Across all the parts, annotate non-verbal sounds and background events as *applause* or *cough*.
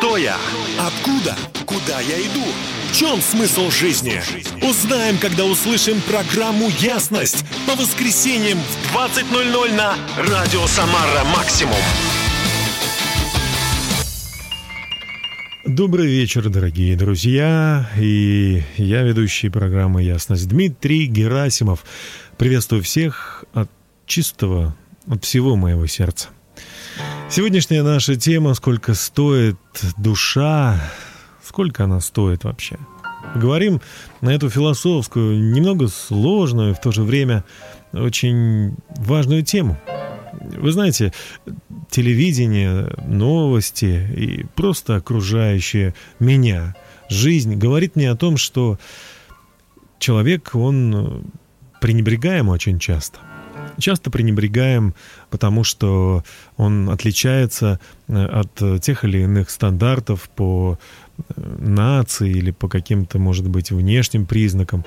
Кто я? Откуда? Куда я иду? В чем смысл жизни? Узнаем, когда услышим программу «Ясность» по воскресеньям в 20.00 на Радио Самара Максимум. Добрый вечер, дорогие друзья. И я ведущий программы «Ясность» Дмитрий Герасимов. Приветствую всех от чистого, от всего моего сердца. Сегодняшняя наша тема «Сколько стоит душа?» Сколько она стоит вообще? Говорим на эту философскую, немного сложную, в то же время очень важную тему. Вы знаете, телевидение, новости и просто окружающее меня жизнь говорит мне о том, что человек, он пренебрегаем очень часто часто пренебрегаем, потому что он отличается э, от тех или иных стандартов по э, нации или по каким-то, может быть, внешним признакам.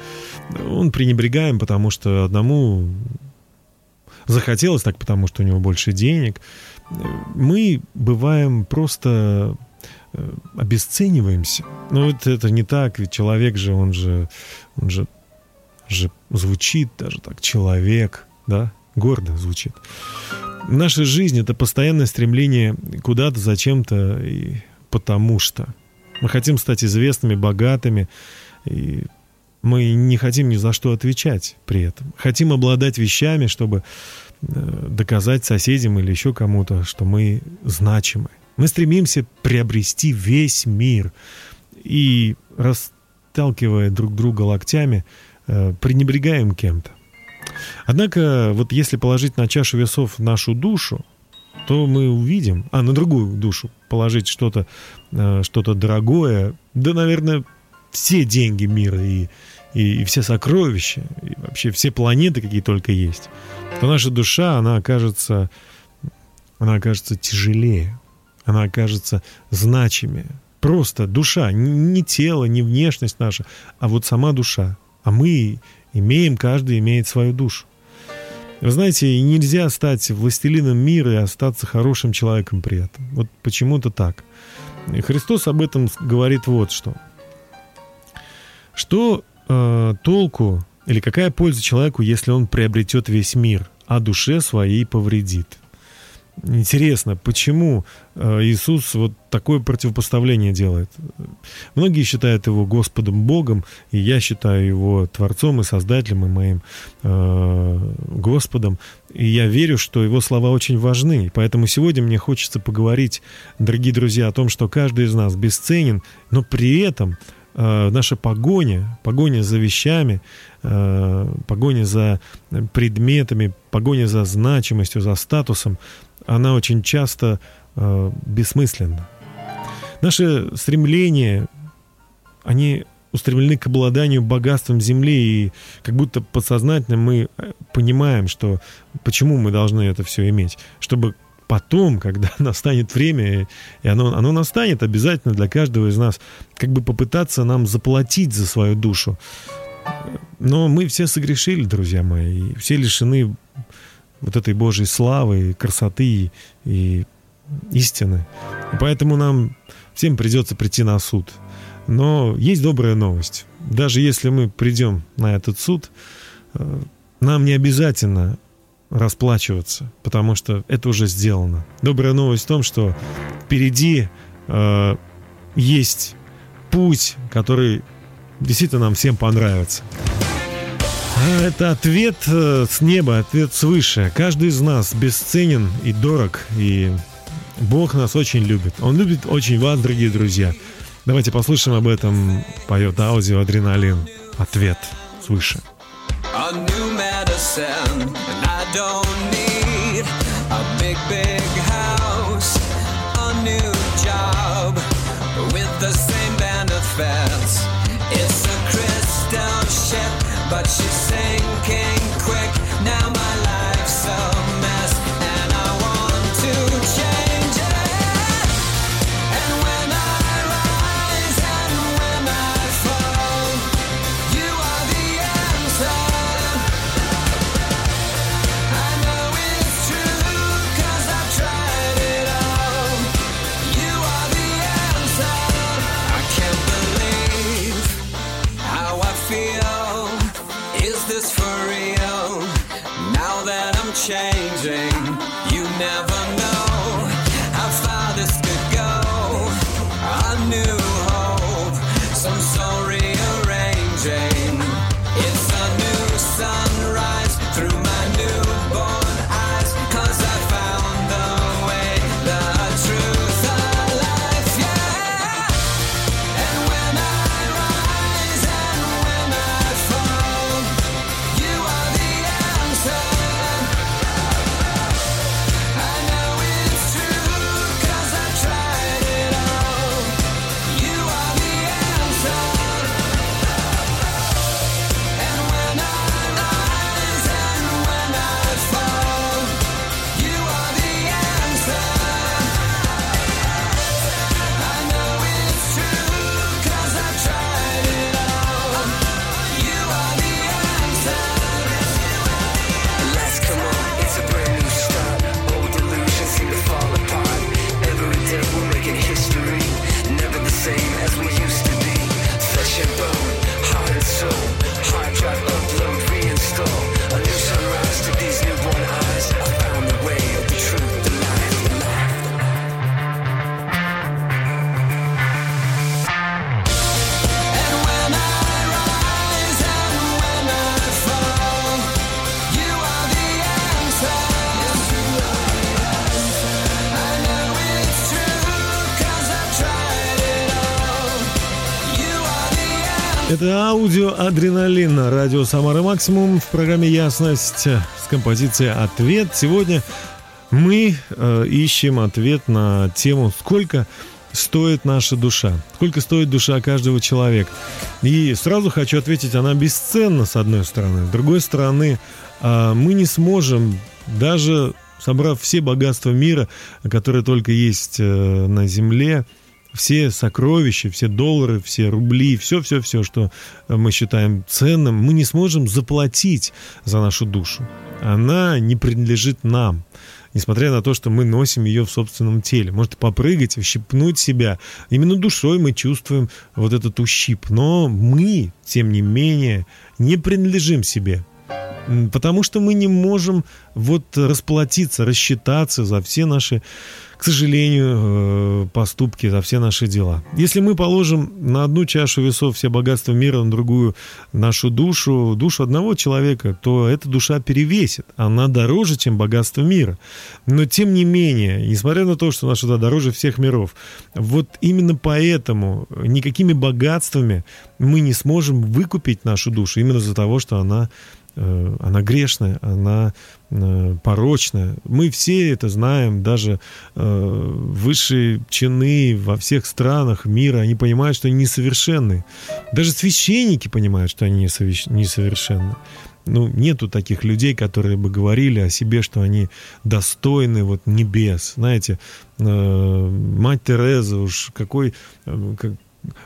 Он пренебрегаем, потому что одному захотелось так, потому что у него больше денег. Мы бываем просто э, обесцениваемся. Но это, это не так, ведь человек же, он же, он же, же звучит даже так, человек, да, гордо звучит. Наша жизнь — это постоянное стремление куда-то, зачем-то и потому что. Мы хотим стать известными, богатыми, и мы не хотим ни за что отвечать при этом. Хотим обладать вещами, чтобы э, доказать соседям или еще кому-то, что мы значимы. Мы стремимся приобрести весь мир и, расталкивая друг друга локтями, э, пренебрегаем кем-то. Однако, вот если положить на чашу весов нашу душу, то мы увидим, а на другую душу положить что-то э, что дорогое, да, наверное, все деньги мира и, и, и все сокровища, и вообще все планеты, какие только есть, то наша душа, она окажется, она окажется тяжелее, она окажется значимее. Просто душа, не тело, не внешность наша, а вот сама душа. А мы Имеем, каждый имеет свою душу. Вы знаете, нельзя стать властелином мира и остаться хорошим человеком при этом. Вот почему-то так. И Христос об этом говорит вот что. Что э, толку или какая польза человеку, если он приобретет весь мир, а душе своей повредит? Интересно, почему э, Иисус вот такое противопоставление делает? Многие считают его Господом Богом, и я считаю его Творцом и Создателем, и моим э, Господом. И я верю, что его слова очень важны. Поэтому сегодня мне хочется поговорить, дорогие друзья, о том, что каждый из нас бесценен, но при этом э, наша погоня, погоня за вещами, э, погоня за предметами, погоня за значимостью, за статусом, она очень часто э, бессмысленна. Наши стремления, они устремлены к обладанию богатством земли, и как будто подсознательно мы э, понимаем, что почему мы должны это все иметь, чтобы потом, когда *laughs* настанет время, и оно, оно настанет обязательно для каждого из нас, как бы попытаться нам заплатить за свою душу. Но мы все согрешили, друзья мои, и все лишены вот этой Божьей славы, красоты и истины. И поэтому нам всем придется прийти на суд. Но есть добрая новость. Даже если мы придем на этот суд, э, нам не обязательно расплачиваться, потому что это уже сделано. Добрая новость в том, что впереди э, есть путь, который действительно нам всем понравится. Это ответ э, с неба, ответ свыше. Каждый из нас бесценен и дорог, и Бог нас очень любит. Он любит очень вас, дорогие друзья. Давайте послушаем об этом. Поет аудио «Адреналин». Ответ свыше. Job Это аудио «Адреналин» на радио «Самара Максимум» в программе «Ясность» с композицией «Ответ». Сегодня мы э, ищем ответ на тему «Сколько стоит наша душа? Сколько стоит душа каждого человека?» И сразу хочу ответить, она бесценна, с одной стороны. С другой стороны, э, мы не сможем даже собрав все богатства мира, которые только есть э, на Земле, все сокровища, все доллары, все рубли, все-все-все, что мы считаем ценным, мы не сможем заплатить за нашу душу. Она не принадлежит нам несмотря на то, что мы носим ее в собственном теле. Может попрыгать, ущипнуть себя. Именно душой мы чувствуем вот этот ущип. Но мы, тем не менее, не принадлежим себе. Потому что мы не можем вот расплатиться, рассчитаться за все наши к сожалению, э, поступки за все наши дела. Если мы положим на одну чашу весов все богатства мира, на другую нашу душу, душу одного человека, то эта душа перевесит. Она дороже, чем богатство мира. Но тем не менее, несмотря на то, что наша душа дороже всех миров, вот именно поэтому никакими богатствами мы не сможем выкупить нашу душу, именно из-за того, что она она грешная, она э, порочная. Мы все это знаем, даже э, высшие чины во всех странах мира, они понимают, что они несовершенны. Даже священники понимают, что они несовершенны. Ну, нету таких людей, которые бы говорили о себе, что они достойны вот небес. Знаете, мать Тереза уж какой, как,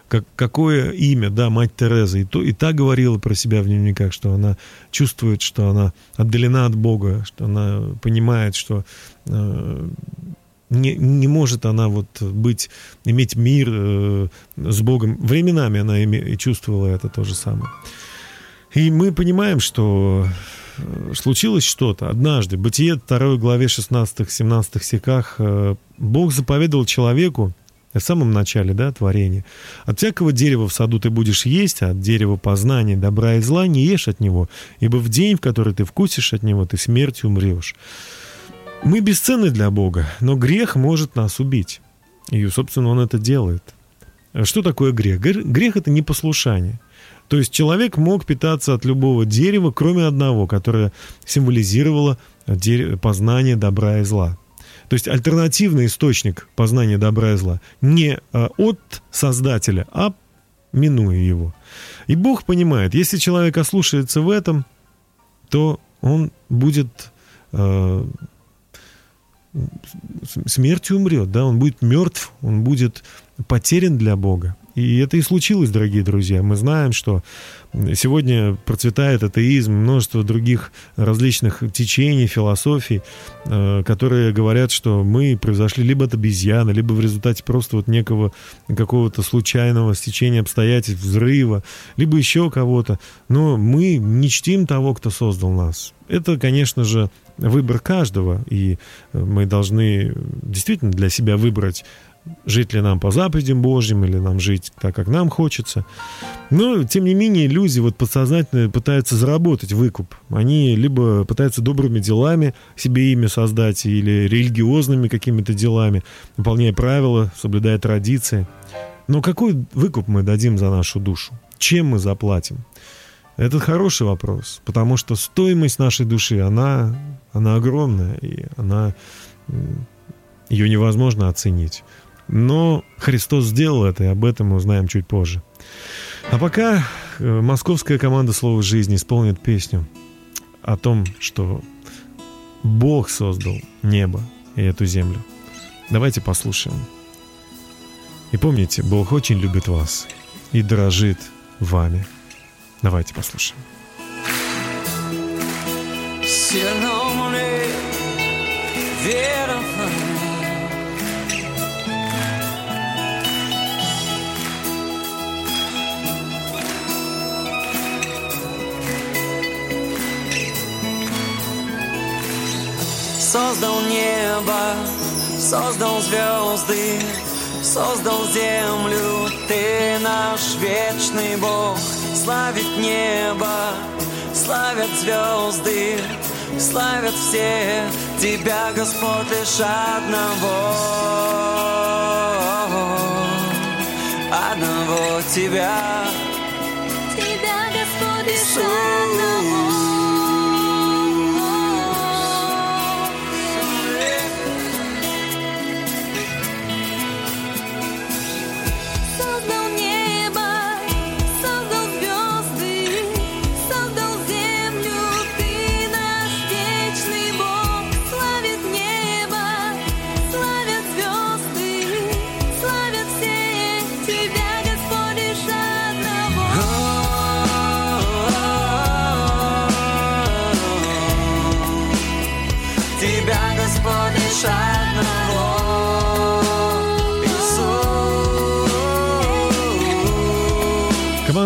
как, какое имя, да, мать Тереза. И, то, и та говорила про себя в дневниках, что она чувствует, что она отдалена от Бога, что она понимает, что э, не, не может она вот быть, иметь мир э, с Богом. Временами она име, чувствовала это то же самое. И мы понимаем, что э, случилось что-то. Однажды, Бытие 2 главе 16-17 стихах, э, Бог заповедовал человеку, в самом начале, да, творения. От всякого дерева в саду ты будешь есть, а от дерева познания добра и зла не ешь от него, ибо в день, в который ты вкусишь от него, ты смертью умрешь. Мы бесценны для Бога, но грех может нас убить. И, собственно, он это делает. Что такое грех? Грех — это непослушание. То есть человек мог питаться от любого дерева, кроме одного, которое символизировало познание добра и зла. То есть альтернативный источник познания добра и зла не а, от Создателя, а минуя его. И Бог понимает, если человек ослушается в этом, то он будет э, смертью умрет, да, он будет мертв, он будет потерян для Бога. И это и случилось, дорогие друзья. Мы знаем, что сегодня процветает атеизм, множество других различных течений, философий, э, которые говорят, что мы произошли либо от обезьяны, либо в результате просто вот некого какого-то случайного стечения обстоятельств, взрыва, либо еще кого-то. Но мы не чтим того, кто создал нас. Это, конечно же, выбор каждого, и мы должны действительно для себя выбрать жить ли нам по заповедям Божьим, или нам жить так, как нам хочется. Но, тем не менее, люди вот подсознательно пытаются заработать выкуп. Они либо пытаются добрыми делами себе имя создать, или религиозными какими-то делами, выполняя правила, соблюдая традиции. Но какой выкуп мы дадим за нашу душу? Чем мы заплатим? Это хороший вопрос, потому что стоимость нашей души, она, она огромная, и она, ее невозможно оценить. Но Христос сделал это, и об этом мы узнаем чуть позже. А пока э, московская команда «Слово жизни» исполнит песню о том, что Бог создал небо и эту землю. Давайте послушаем. И помните, Бог очень любит вас и дорожит вами. Давайте послушаем. Вера Создал небо, создал звезды, создал землю, ты наш вечный Бог. Славит небо, славят звезды, славят все тебя, Господь, лишь одного. Одного тебя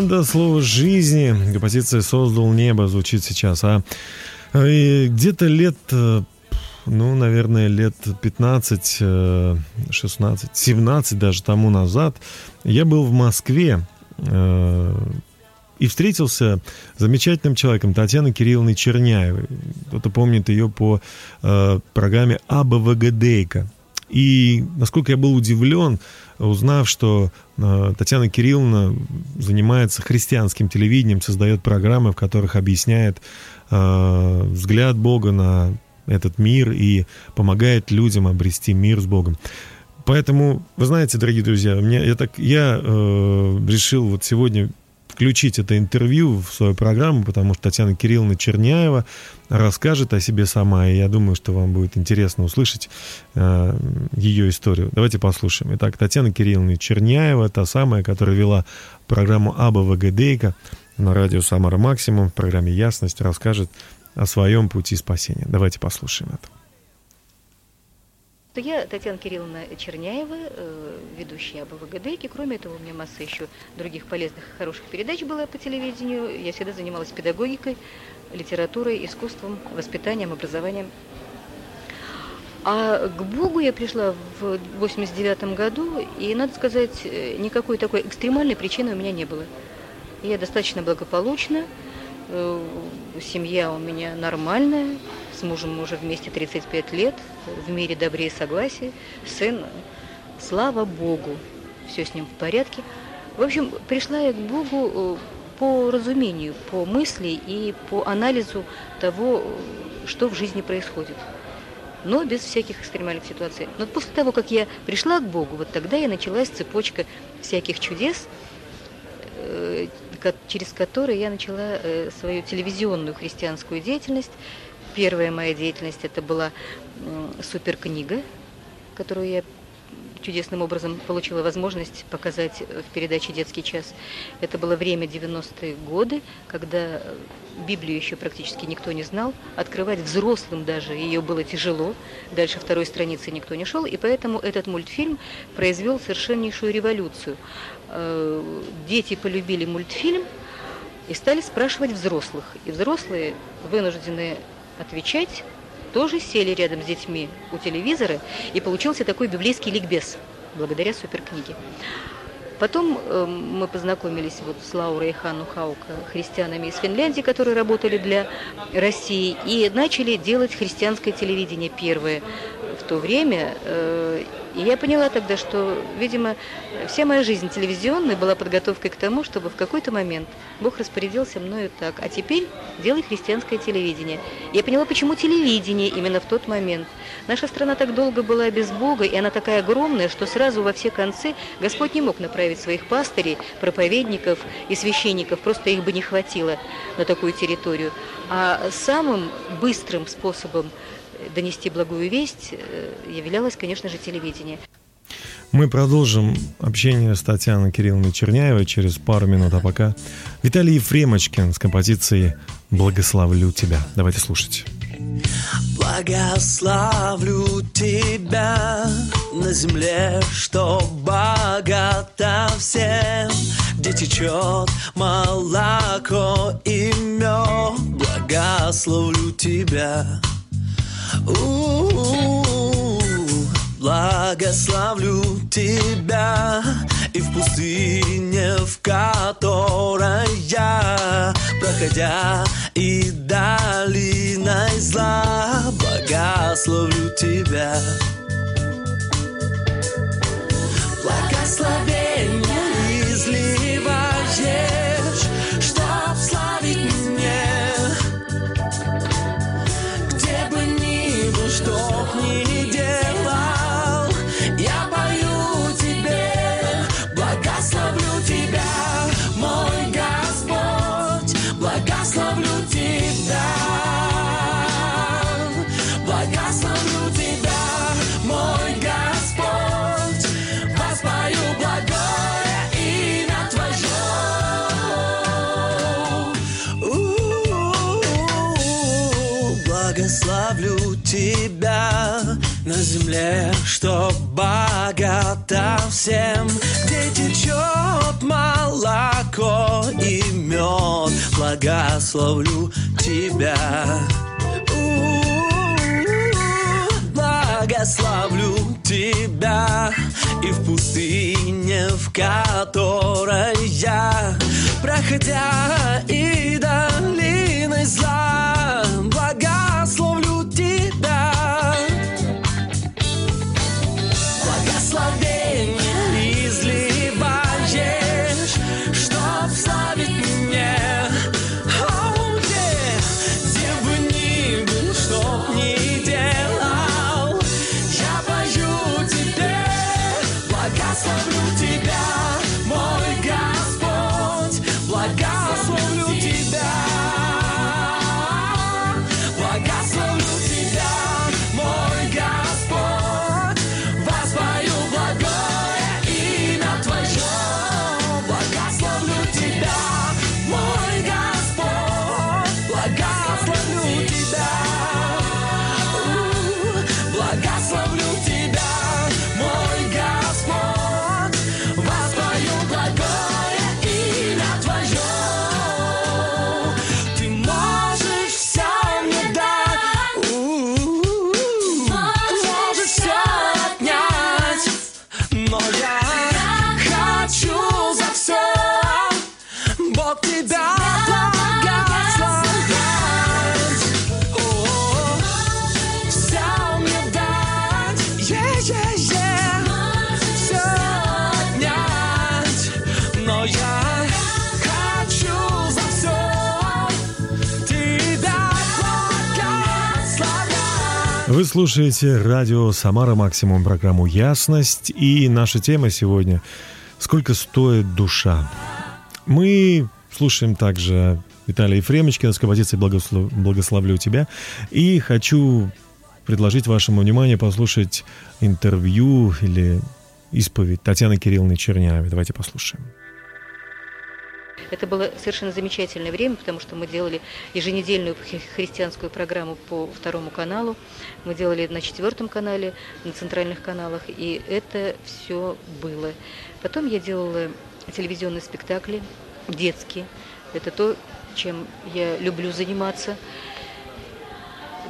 Команда «Слово жизни», композиция «Создал небо» звучит сейчас. А где-то лет, э, ну, наверное, лет 15, 16, 17 даже тому назад я был в Москве э, и встретился с замечательным человеком Татьяной Кирилловной Черняевой. Кто-то помнит ее по э, программе «Абавагадейка». И насколько я был удивлен, узнав, что э, Татьяна Кирилловна занимается христианским телевидением, создает программы, в которых объясняет э, взгляд Бога на этот мир и помогает людям обрести мир с Богом. Поэтому, вы знаете, дорогие друзья, мне, я, так, я э, решил вот сегодня включить это интервью в свою программу, потому что Татьяна Кирилловна Черняева расскажет о себе сама, и я думаю, что вам будет интересно услышать э, ее историю. Давайте послушаем. Итак, Татьяна Кирилловна Черняева, та самая, которая вела программу «Аба ВГДейка» на радио «Самара Максимум» в программе «Ясность», расскажет о своем пути спасения. Давайте послушаем это. Я Татьяна Кирилловна Черняева, э, ведущая об ВГД, кроме этого у меня масса еще других полезных, хороших передач была по телевидению. Я всегда занималась педагогикой, литературой, искусством, воспитанием, образованием. А к Богу я пришла в 89 году, и, надо сказать, э, никакой такой экстремальной причины у меня не было. Я достаточно благополучна, э, семья у меня нормальная, с мужем мы уже вместе 35 лет, в мире добре и согласия. Сын, слава Богу, все с ним в порядке. В общем, пришла я к Богу э, по разумению, по мысли и по анализу того, что в жизни происходит. Но без всяких экстремальных ситуаций. Но после того, как я пришла к Богу, вот тогда и началась цепочка всяких чудес, э, через которые я начала э, свою телевизионную христианскую деятельность, Первая моя деятельность это была суперкнига, которую я чудесным образом получила возможность показать в передаче «Детский час». Это было время 90-е годы, когда Библию еще практически никто не знал. Открывать взрослым даже ее было тяжело. Дальше второй страницы никто не шел. И поэтому этот мультфильм произвел совершеннейшую революцию. Э, дети полюбили мультфильм и стали спрашивать взрослых. И взрослые вынуждены отвечать, тоже сели рядом с детьми у телевизора, и получился такой библейский ликбез благодаря суперкниге. Потом э, мы познакомились вот с Лаурой и Ханну Хаука, христианами из Финляндии, которые работали для России, и начали делать христианское телевидение первое в то время. Э, и я поняла тогда, что, видимо, вся моя жизнь телевизионная была подготовкой к тому, чтобы в какой-то момент Бог распорядился мною так. А теперь делай христианское телевидение. Я поняла, почему телевидение именно в тот момент. Наша страна так долго была без Бога, и она такая огромная, что сразу во все концы Господь не мог направить своих пастырей, проповедников и священников, просто их бы не хватило на такую территорию. А самым быстрым способом донести благую весть э, являлось, конечно же, телевидение. Мы продолжим общение с Татьяной Кирилловной Черняевой через пару минут, а пока Виталий Ефремочкин с композицией «Благословлю тебя». Давайте слушать. Благословлю тебя на земле, что богата всем, где течет молоко и мед. Благословлю тебя. Благословлю тебя и в пустыне, в которой я, проходя и долиной зла, благословлю тебя. Благословение что богата всем, где течет молоко и мед. Благословлю тебя. Благословлю тебя и в пустыне, в которой я, проходя Вы слушаете радио «Самара Максимум» программу «Ясность». И наша тема сегодня «Сколько стоит душа?». Мы слушаем также Виталия Ефремочкина с композицией «Благослов- «Благословлю тебя». И хочу предложить вашему вниманию послушать интервью или исповедь Татьяны Кирилловны Чернявой. Давайте послушаем. Это было совершенно замечательное время, потому что мы делали еженедельную хри- христианскую программу по второму каналу, мы делали на четвертом канале, на центральных каналах, и это все было. Потом я делала телевизионные спектакли, детские. Это то, чем я люблю заниматься.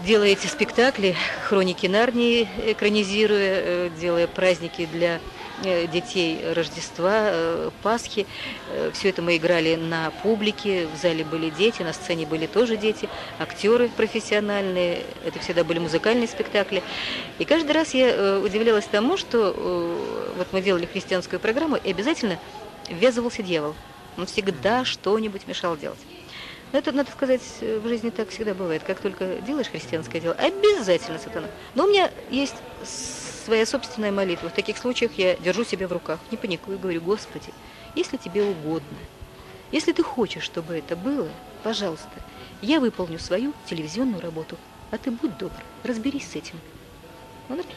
Делая эти спектакли, хроники Нарнии экранизируя, э, делая праздники для детей Рождества, э, Пасхи. Все это мы играли на публике, в зале были дети, на сцене были тоже дети, актеры профессиональные, это всегда были музыкальные спектакли. И каждый раз я э, удивлялась тому, что э, вот мы делали христианскую программу, и обязательно ввязывался дьявол. Он всегда что-нибудь мешал делать. Но это, надо сказать, э, в жизни так всегда бывает. Как только делаешь христианское дело, обязательно сатана. Но у меня есть своя собственная молитва. В таких случаях я держу себя в руках, не паникую, говорю, Господи, если тебе угодно, если ты хочешь, чтобы это было, пожалуйста, я выполню свою телевизионную работу, а ты будь добр, разберись с этим.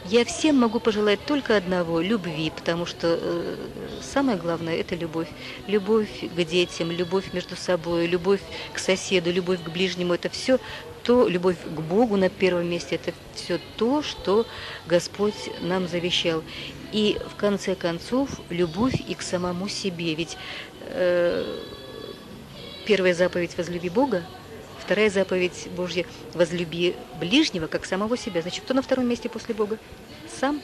Я всем могу пожелать только одного – любви, потому что э, самое главное – это любовь. Любовь к детям, любовь между собой, любовь к соседу, любовь к ближнему – это все то, любовь к Богу на первом месте – это все то, что Господь нам завещал. И в конце концов, любовь и к самому себе. Ведь э, первая заповедь «возлюби Бога», Вторая заповедь Божья – возлюби ближнего, как самого себя. Значит, кто на втором месте после Бога? Сам.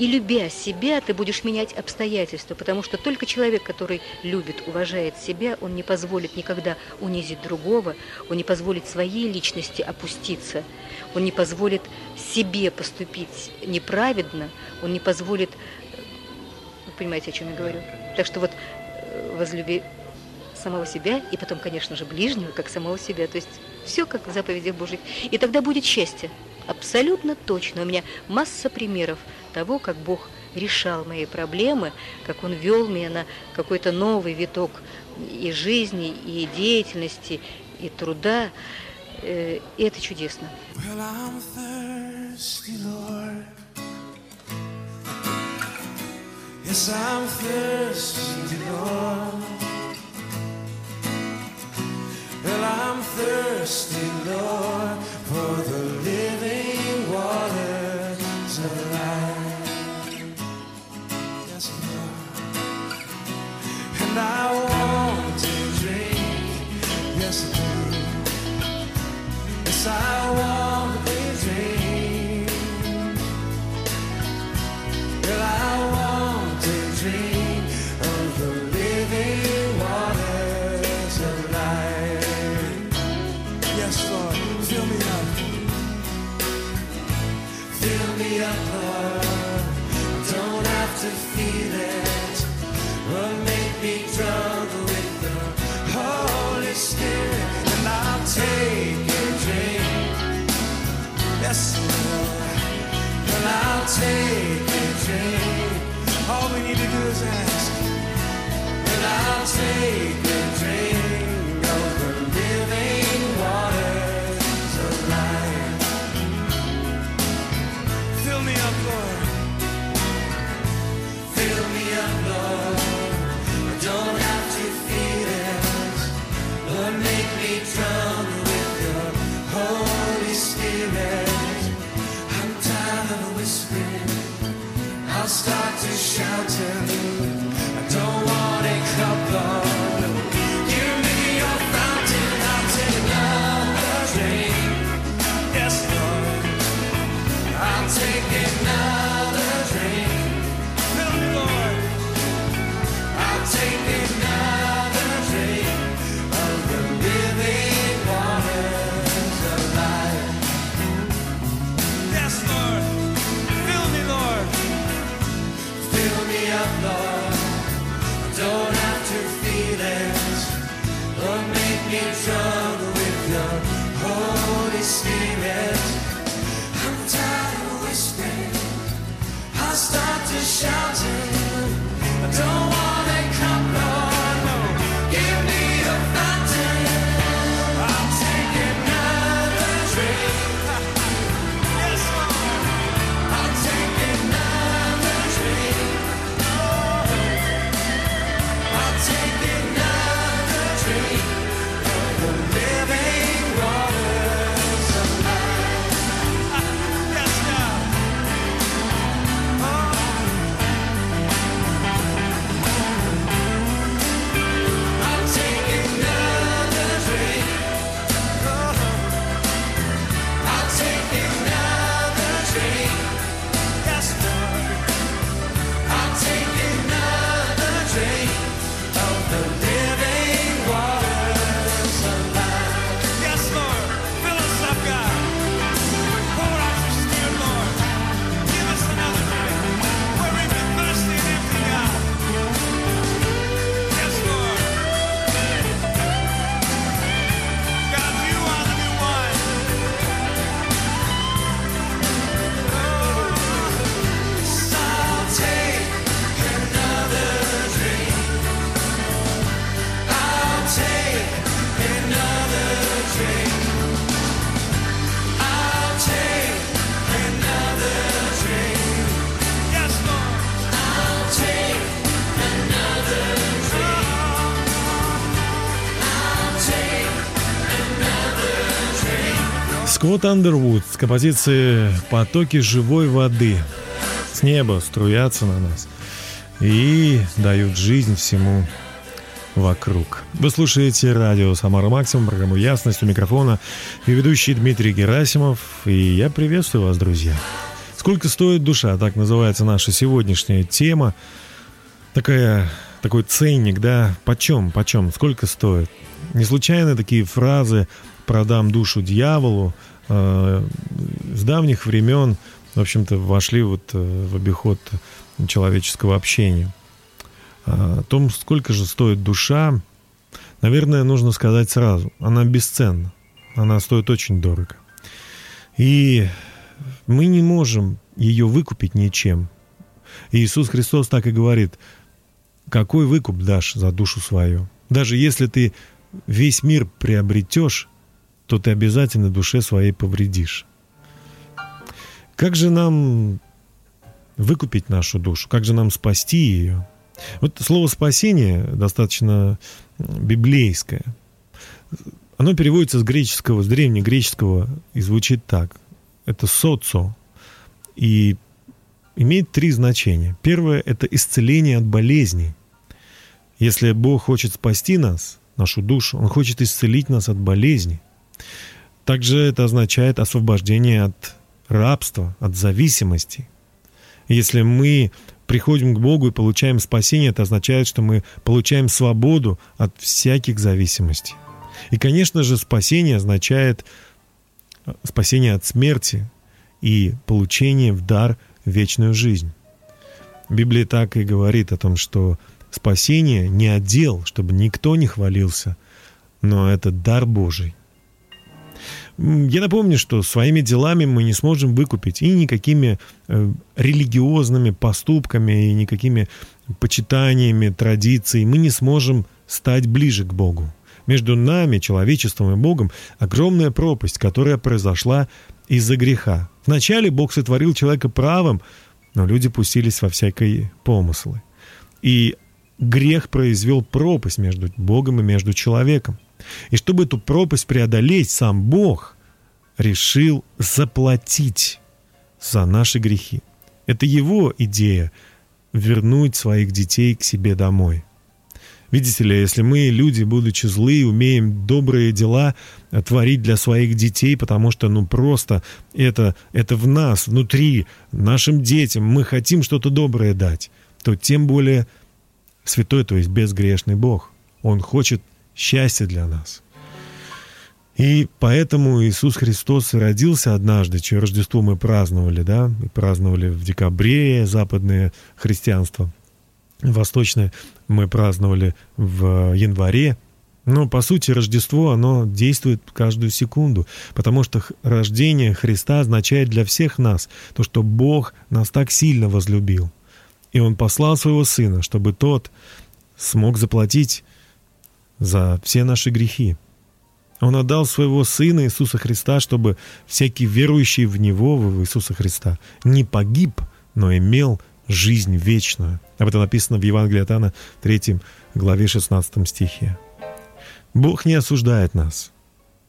И любя себя, ты будешь менять обстоятельства, потому что только человек, который любит, уважает себя, он не позволит никогда унизить другого, он не позволит своей личности опуститься, он не позволит себе поступить неправедно, он не позволит... Вы понимаете, о чем я говорю? Так что вот э, возлюби самого себя, и потом, конечно же, ближнего, как самого себя. То есть все как в заповедях Божьих. И тогда будет счастье. Абсолютно точно. У меня масса примеров того, как Бог решал мои проблемы, как Он вел меня на какой-то новый виток и жизни, и деятельности, и труда. Э, И это чудесно. Well, I'm thirsty, Lord. Yes, I'm thirsty, Lord. Well, I'm thirsty, Lord, for the living waters of life. Yes, Lord. And I Скотт Андервуд с композиции «Потоки живой воды» с неба струятся на нас и дают жизнь всему вокруг. Вы слушаете радио «Самара Максимум», программу «Ясность» у микрофона и ведущий Дмитрий Герасимов. И я приветствую вас, друзья. «Сколько стоит душа?» Так называется наша сегодняшняя тема. Такая, такой ценник, да? Почем, почем, сколько стоит? Не случайно такие фразы «продам душу дьяволу» с давних времен, в общем-то, вошли вот э, в обиход человеческого общения. А, О том, сколько же стоит душа, наверное, нужно сказать сразу. Она бесценна. Она стоит очень дорого. И мы не можем ее выкупить ничем. Иисус Христос так и говорит, какой выкуп дашь за душу свою? Даже если ты весь мир приобретешь, то ты обязательно душе своей повредишь. Как же нам выкупить нашу душу? Как же нам спасти ее? Вот слово «спасение» достаточно библейское. Оно переводится с греческого, с древнегреческого и звучит так. Это «соцо». И имеет три значения. Первое – это исцеление от болезней. Если Бог хочет спасти нас, нашу душу, Он хочет исцелить нас от болезней. Также это означает освобождение от рабства, от зависимости. Если мы приходим к Богу и получаем спасение, это означает, что мы получаем свободу от всяких зависимостей. И, конечно же, спасение означает спасение от смерти и получение в дар вечную жизнь. Библия так и говорит о том, что спасение не отдел, чтобы никто не хвалился, но это дар Божий. Я напомню, что своими делами мы не сможем выкупить и никакими э, религиозными поступками, и никакими почитаниями, традиций мы не сможем стать ближе к Богу. Между нами, человечеством и Богом, огромная пропасть, которая произошла из-за греха. Вначале Бог сотворил человека правым, но люди пустились во всякие помыслы. И грех произвел пропасть между Богом и между человеком. И чтобы эту пропасть преодолеть, сам Бог решил заплатить за наши грехи. Это его идея вернуть своих детей к себе домой. Видите ли, если мы, люди, будучи злые, умеем добрые дела творить для своих детей, потому что, ну, просто это, это в нас, внутри, нашим детям, мы хотим что-то доброе дать, то тем более святой, то есть безгрешный Бог. Он хочет счастья для нас. И поэтому Иисус Христос родился однажды, чье Рождество мы праздновали, да, и праздновали в декабре западное христианство. Восточное мы праздновали в январе. Но, по сути, Рождество, оно действует каждую секунду, потому что рождение Христа означает для всех нас то, что Бог нас так сильно возлюбил. И Он послал Своего Сына, чтобы Тот смог заплатить за все наши грехи. Он отдал своего Сына Иисуса Христа, чтобы всякий верующий в Него, в Иисуса Христа, не погиб, но имел жизнь вечную. Об этом написано в Евангелии от Иоанна 3 главе 16 стихе. Бог не осуждает нас.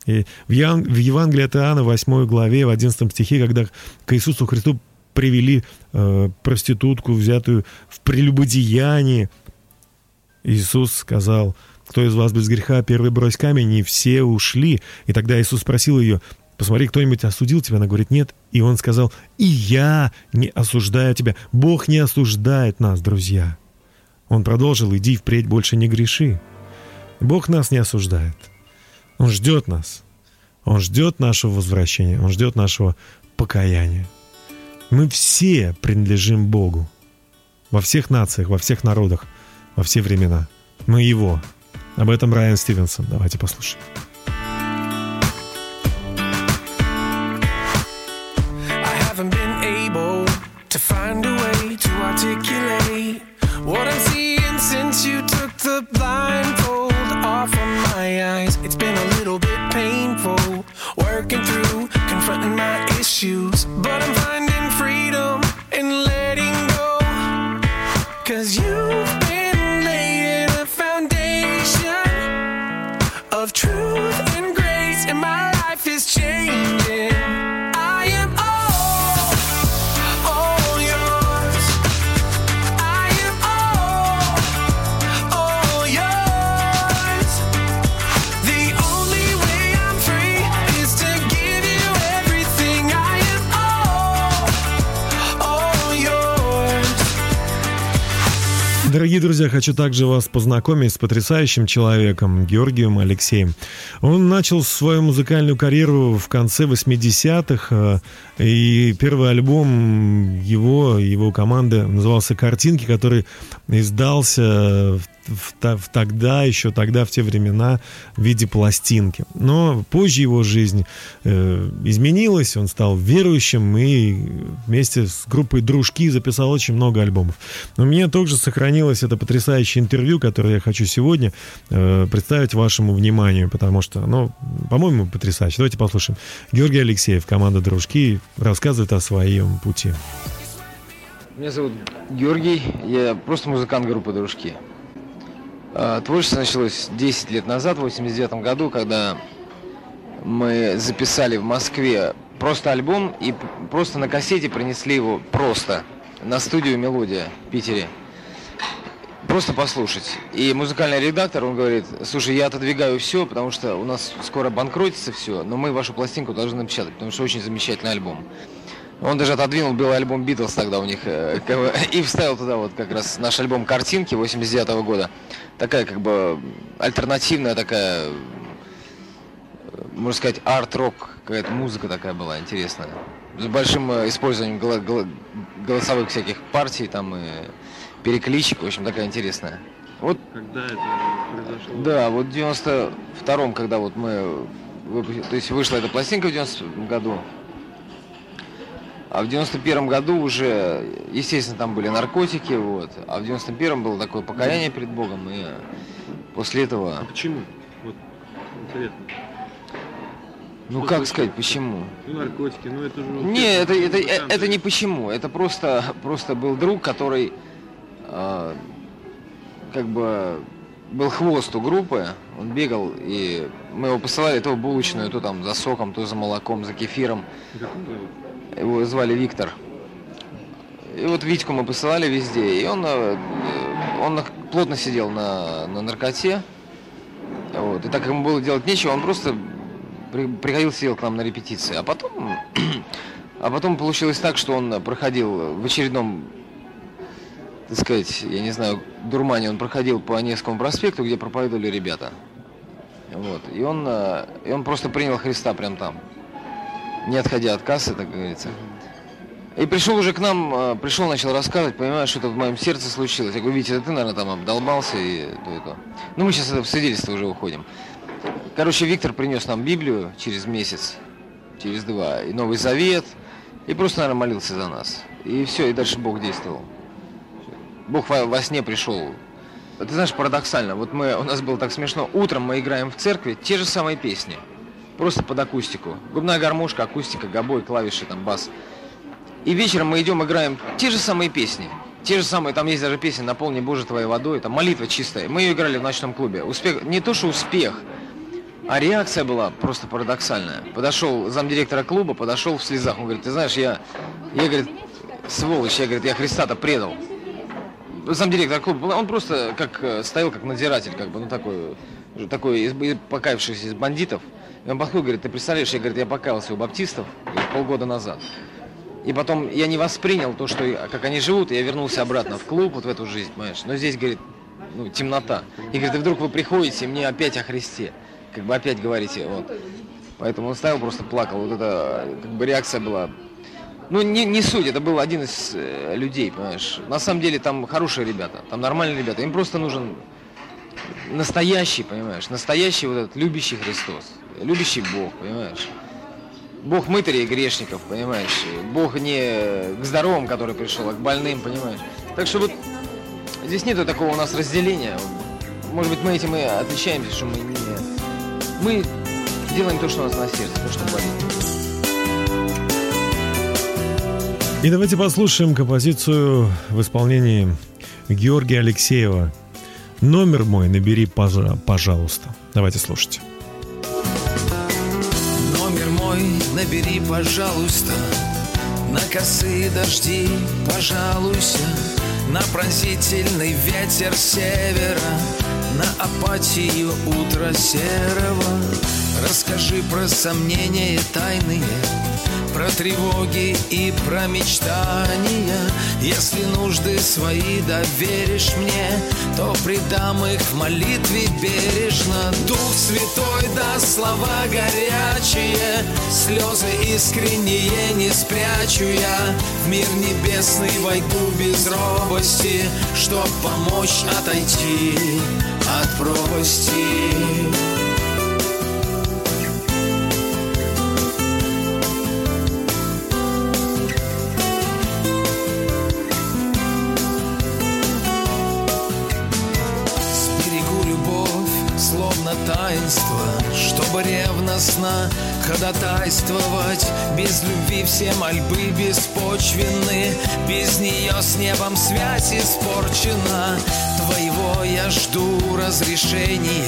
И в Евангелии от Иоанна 8 главе, в 11 стихе, когда к Иисусу Христу привели э, проститутку, взятую в прелюбодеянии, Иисус сказал, кто из вас без греха, первый брось камень, и все ушли. И тогда Иисус спросил ее, посмотри, кто-нибудь осудил тебя? Она говорит, нет. И он сказал, и я не осуждаю тебя. Бог не осуждает нас, друзья. Он продолжил, иди впредь больше не греши. Бог нас не осуждает. Он ждет нас. Он ждет нашего возвращения. Он ждет нашего покаяния. Мы все принадлежим Богу. Во всех нациях, во всех народах, во все времена. Мы Его. Об этом Райан Стивенсон. Давайте послушаем. But I'm Дорогие друзья, хочу также вас познакомить с потрясающим человеком Георгием Алексеем. Он начал свою музыкальную карьеру в конце 80-х, э, и первый альбом его, его команды назывался «Картинки», который издался в, в в тогда, еще тогда, в те времена, в виде пластинки. Но позже его жизнь э, изменилась, он стал верующим и вместе с группой «Дружки» записал очень много альбомов. У меня также сохранилось это потрясающее интервью, которое я хочу сегодня э, представить вашему вниманию, потому что, ну, по-моему, потрясающе. Давайте послушаем. Георгий Алексеев, команда «Дружки», рассказывает о своем пути. Меня зовут Георгий, я просто музыкант группы «Дружки». А, Творчество началось 10 лет назад, в 89 году, когда мы записали в Москве просто альбом и просто на кассете принесли его просто на студию «Мелодия» в Питере. Просто послушать. И музыкальный редактор, он говорит, слушай, я отодвигаю все, потому что у нас скоро банкротится все, но мы вашу пластинку должны напечатать, потому что очень замечательный альбом. Он даже отодвинул белый альбом Битлз тогда у них э, и вставил туда вот как раз наш альбом «Картинки» 89 года. Такая как бы альтернативная такая, э, можно сказать, арт-рок, какая-то музыка такая была интересная. С большим э, использованием голосовых всяких партий там и перекличек, в общем, такая интересная. Вот Когда это произошло? да, вот в 92-м, когда вот мы выпу- то есть вышла эта пластинка в 90 году. А в 91 году уже, естественно, там были наркотики, вот. А в 91 было такое покаяние перед Богом, и после этого, А почему? Вот интересно. ну Что как случилось? сказать, почему? Ну, наркотики, ну это же... Не, это, это, музыкантов. это не почему. Это просто, просто был друг, который а, как бы был хвост у группы. Он бегал, и мы его посылали то в булочную, то там за соком, то за молоком, за кефиром. Его звали Виктор. И вот Витьку мы посылали везде, и он, э, он плотно сидел на, на наркоте. Вот. И так как ему было делать нечего, он просто при- приходил, сидел к нам на репетиции. А потом, *clears throat* а потом получилось так, что он проходил в очередном, так сказать, я не знаю, дурмане, он проходил по Невскому проспекту, где проповедовали ребята. Вот. И он, э, и он просто принял Христа прям там не отходя от кассы, так говорится. И пришел уже к нам, э, пришел, начал рассказывать, понимаешь, что-то в моем сердце случилось. Я говорю, Витя, это ты, наверное, там обдолбался и то и то. Ну, мы сейчас это в свидетельство уже уходим. Короче, Виктор принес нам Библию через месяц, через два, и Новый Завет, и просто, наверное, молился за нас. И все, и дальше Бог действовал. Бог во, во сне пришел. Ты знаешь, парадоксально, вот мы, у нас было так смешно, утром мы играем в церкви те же самые песни, просто под акустику. Губная гармошка, акустика, гобой, клавиши, там бас. И вечером мы идем, играем те же самые песни. Те же самые, там есть даже песня «Наполни Боже твоей водой», там молитва чистая. Мы ее играли в ночном клубе. Успех, не то что успех, а реакция была просто парадоксальная. Подошел замдиректора клуба, подошел в слезах. Он говорит, ты знаешь, я, я говорит, сволочь, я, говорит, я Христа-то предал. Замдиректор клуба, он просто как э, стоял как надзиратель, как бы, ну такой, уже такой из, покаявшийся из бандитов. И он подходит, говорит, ты представляешь, я, говорит, я покаялся у баптистов говорит, полгода назад. И потом я не воспринял то, что как они живут, и я вернулся обратно в клуб, вот в эту жизнь, понимаешь. Но здесь, говорит, ну, темнота. И говорит, и вдруг вы приходите, мне опять о Христе. Как бы опять говорите, вот. Поэтому он стоял, просто плакал. Вот это как бы реакция была. Ну, не, не суть, это был один из э, людей, понимаешь. На самом деле там хорошие ребята, там нормальные ребята. Им просто нужен настоящий, понимаешь, настоящий вот этот любящий Христос, любящий Бог, понимаешь. Бог мытарей и грешников, понимаешь. Бог не к здоровым, который пришел, а к больным, понимаешь. Так что вот здесь нету такого у нас разделения. Может быть, мы этим и отличаемся, что мы не... Мы делаем то, что у нас на сердце, то, что болит. И давайте послушаем композицию в исполнении Георгия Алексеева. Номер мой набери, пожа- пожалуйста. Давайте слушать. Номер мой набери, пожалуйста На косые дожди пожалуйся На пронзительный ветер севера На апатию утра серого Расскажи про сомнения тайные про тревоги и про мечтания. Если нужды свои доверишь мне То предам их в молитве бережно. Дух Святой даст слова горячие Слезы искренние не спрячу я. В мир небесный войду без робости Чтоб помочь отойти от пропасти ходатайствовать. Без любви все мольбы беспочвенны. Без нее с небом связь испорчена. Твоего я жду разрешения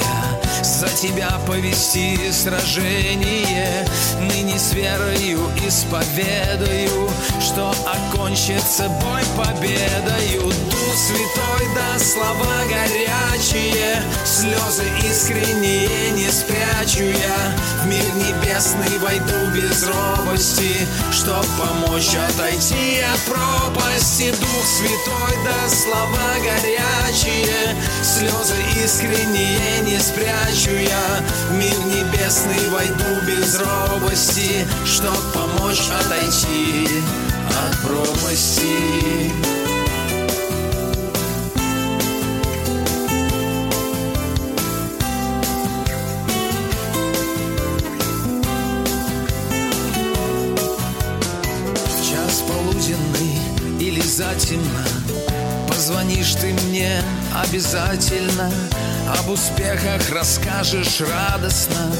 За тебя повести сражение. Ныне с верою исповедаю Что окончится бой победою. Дух Святой даст слова горячие Слезы искренние не спрячу я. В мир небесный войду без робости Чтоб помочь отойти от пропасти. Дух Святой даст слова горячие Слезы искренние не спрячу я. В мир небесный войду без робости Чтоб помочь отойти от пропасти. Час полуденный или затемно Позвонишь ты мне обязательно. Об успехах расскажешь радостно.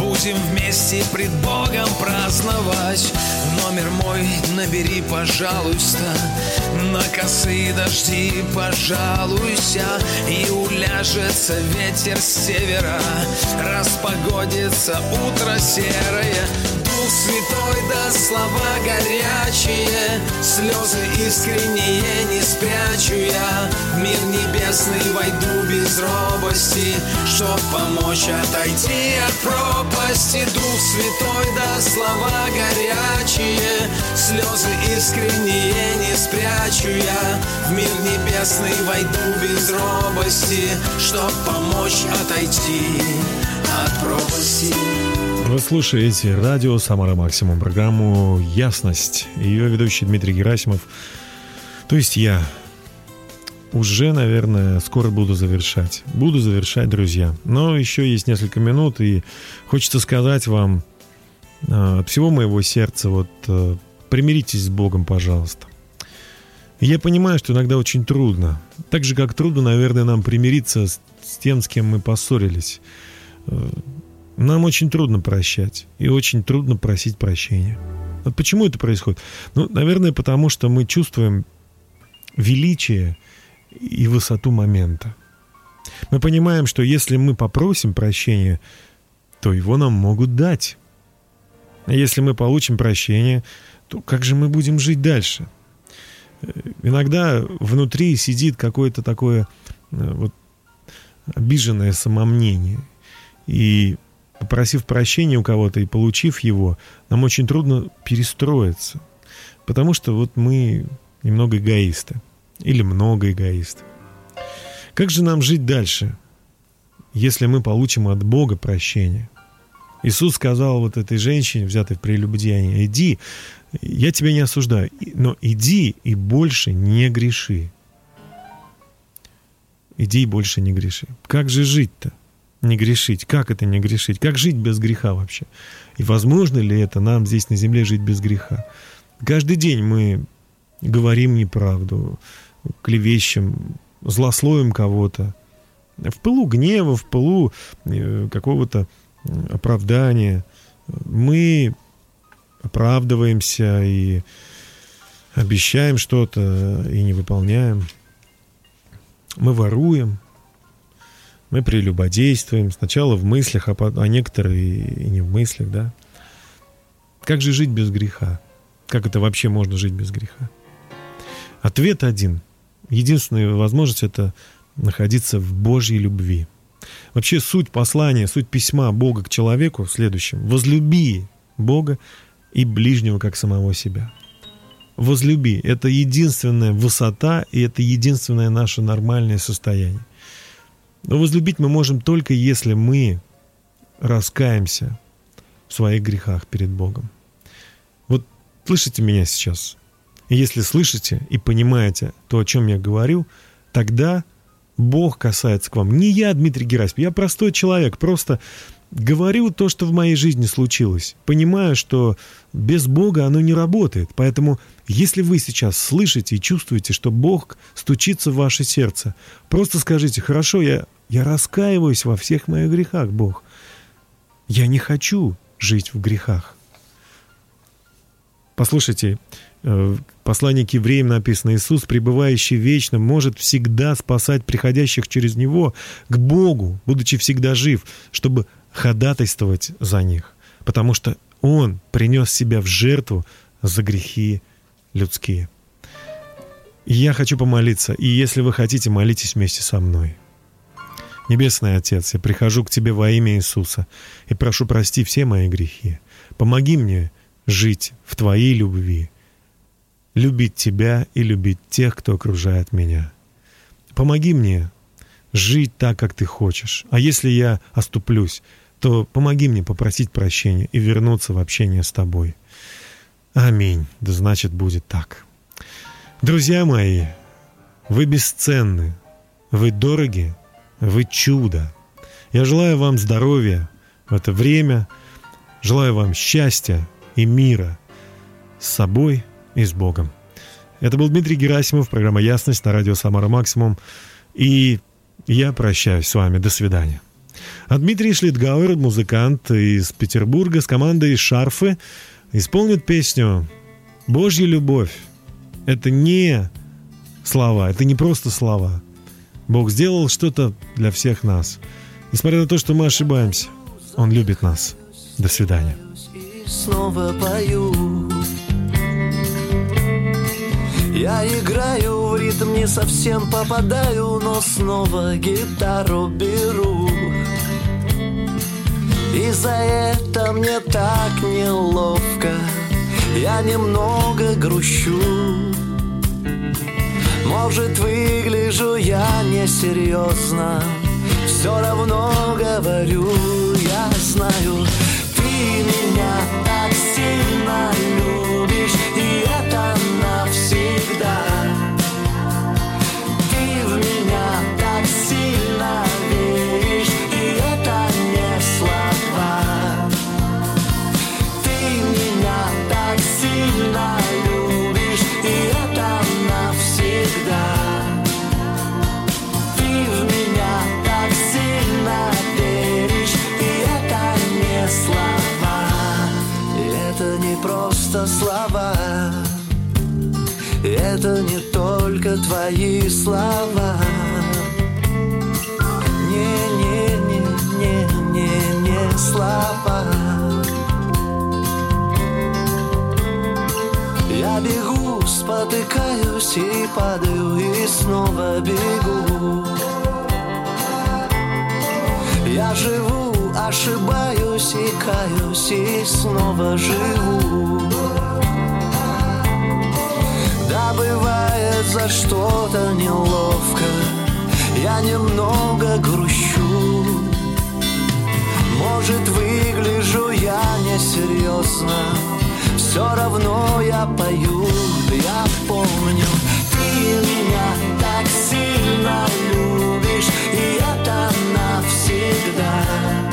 Будем вместе пред Богом праздновать. Номер мой набери, пожалуйста. На косые дожди пожалуйся. И уляжется ветер с севера. Распогодится утро серое Дух Святой да слова горячие Слезы искренние не спрячу я. В мир небесный войду без робости Чтоб помочь отойти от пропасти. Дух Святой да слова горячие Слезы искренние не спрячу я. В мир небесный войду без робости Чтоб помочь отойти от пропасти Вы слушаете радио «Самара Максимум», программу «Ясность». Ее ведущий Дмитрий Герасимов. То есть я уже, наверное, скоро буду завершать. Буду завершать, друзья. Но еще есть несколько минут, и хочется сказать вам э, от всего моего сердца, вот э, примиритесь с Богом, пожалуйста. Я понимаю, что иногда очень трудно. Так же, как трудно, наверное, нам примириться с, с тем, с кем мы поссорились. Э, Нам очень трудно прощать и очень трудно просить прощения. Вот почему это происходит? Ну, наверное, потому что мы чувствуем величие и высоту момента. Мы понимаем, что если мы попросим прощения, то его нам могут дать. А если мы получим прощение, то как же мы будем жить дальше? Э, Иногда внутри сидит какое-то такое э, вот обиженное самомнение. И попросив прощения у кого-то и получив его, нам очень трудно перестроиться. Потому что вот мы немного эгоисты. Или много эгоисты. Как же нам жить дальше, если мы получим от Бога прощение? Иисус сказал вот этой женщине, взятой в прелюбодеяние, иди, я тебя не осуждаю, но иди и больше не греши. Иди и больше не греши. Как же жить-то? Не грешить. Как это не грешить? Как жить без греха вообще? И возможно ли это нам здесь на земле жить без греха? Каждый день мы говорим неправду, клевещем, злословим кого-то. В пылу гнева, в пылу э, какого-то оправдания. Мы оправдываемся и обещаем что-то и не выполняем. Мы воруем, мы прелюбодействуем. Сначала в мыслях, а, по- а некоторые и не в мыслях, да. Как же жить без греха? Как это вообще можно жить без греха? Ответ один. Единственная возможность это находиться в Божьей любви. Вообще суть послания, суть письма Бога к человеку в следующем. Возлюби Бога и ближнего как самого себя. Возлюби. Это единственная высота и это единственное наше нормальное состояние. Но возлюбить мы можем только если мы раскаемся в своих грехах перед Богом. Вот слышите меня сейчас? Если слышите и понимаете то, о чем я говорю, тогда Бог касается к вам. Не я, Дмитрий Герасимов, я простой человек, просто говорю то, что в моей жизни случилось. Понимаю, что без Бога оно не работает. Поэтому, если вы сейчас слышите и чувствуете, что Бог стучится в ваше сердце, просто скажите, хорошо, я, я раскаиваюсь во всех моих грехах, Бог. Я не хочу жить в грехах. Послушайте, э, в послании к евреям написано, Иисус, пребывающий вечно, может всегда спасать приходящих через Него к Богу, будучи всегда жив, чтобы ходатайствовать за них, потому что Он принес себя в жертву за грехи людские. Я хочу помолиться, и если вы хотите, молитесь вместе со мной. Небесный Отец, я прихожу к Тебе во имя Иисуса и прошу прости все мои грехи. Помоги мне жить в Твоей любви, любить Тебя и любить тех, кто окружает меня. Помоги мне жить так, как Ты хочешь. А если я оступлюсь, то помоги мне попросить прощения и вернуться в общение с Тобой. Аминь. Да значит, будет так. Друзья мои, вы бесценны, вы дороги, вы чудо. Я желаю вам здоровья в это время, желаю вам счастья и мира с собой и с Богом. Это был Дмитрий Герасимов, программа «Ясность» на радио «Самара Максимум». И я прощаюсь с вами. До свидания. А Дмитрий Шлитгауэр, музыкант из Петербурга с командой «Шарфы», исполнит песню «Божья любовь». Это не слова, это не просто слова. Бог сделал что-то для всех нас. Несмотря на то, что мы ошибаемся, Он любит нас. До свидания. Снова пою Я играю в ритм, не совсем попадаю Но снова гитару беру И за это мне так неловко. Я немного грущу. Может, выгляжу я несерьезно. Все равно говорю, я знаю Ты меня так сильно любишь твои слова Не-не-не-не-не слова Я бегу, спотыкаюсь и падаю, и снова бегу. Я живу, ошибаюсь и каюсь, и снова живу. Бывает за что-то неловко, я немного грущу. Может, выгляжу я несерьезно, все равно я пою, я помню, ты меня так сильно любишь, и это навсегда.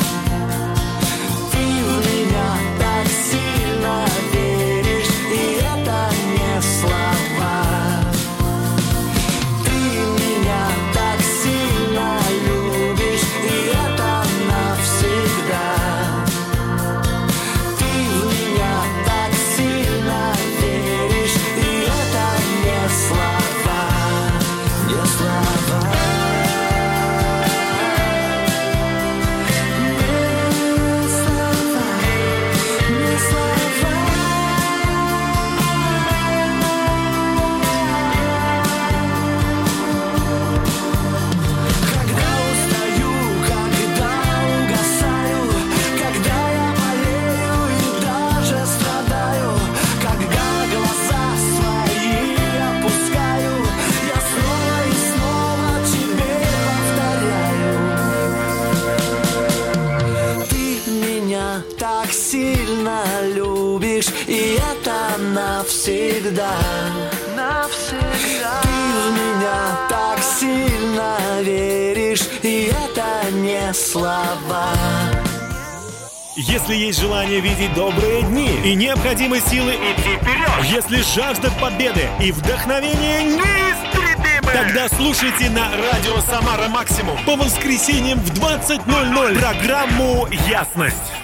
Есть желание видеть добрые дни и необходимы силы идти вперед, если жажда победы и вдохновение неистребимы, тогда слушайте на радио «Самара Максимум» по воскресеньям в 20.00 программу «Ясность».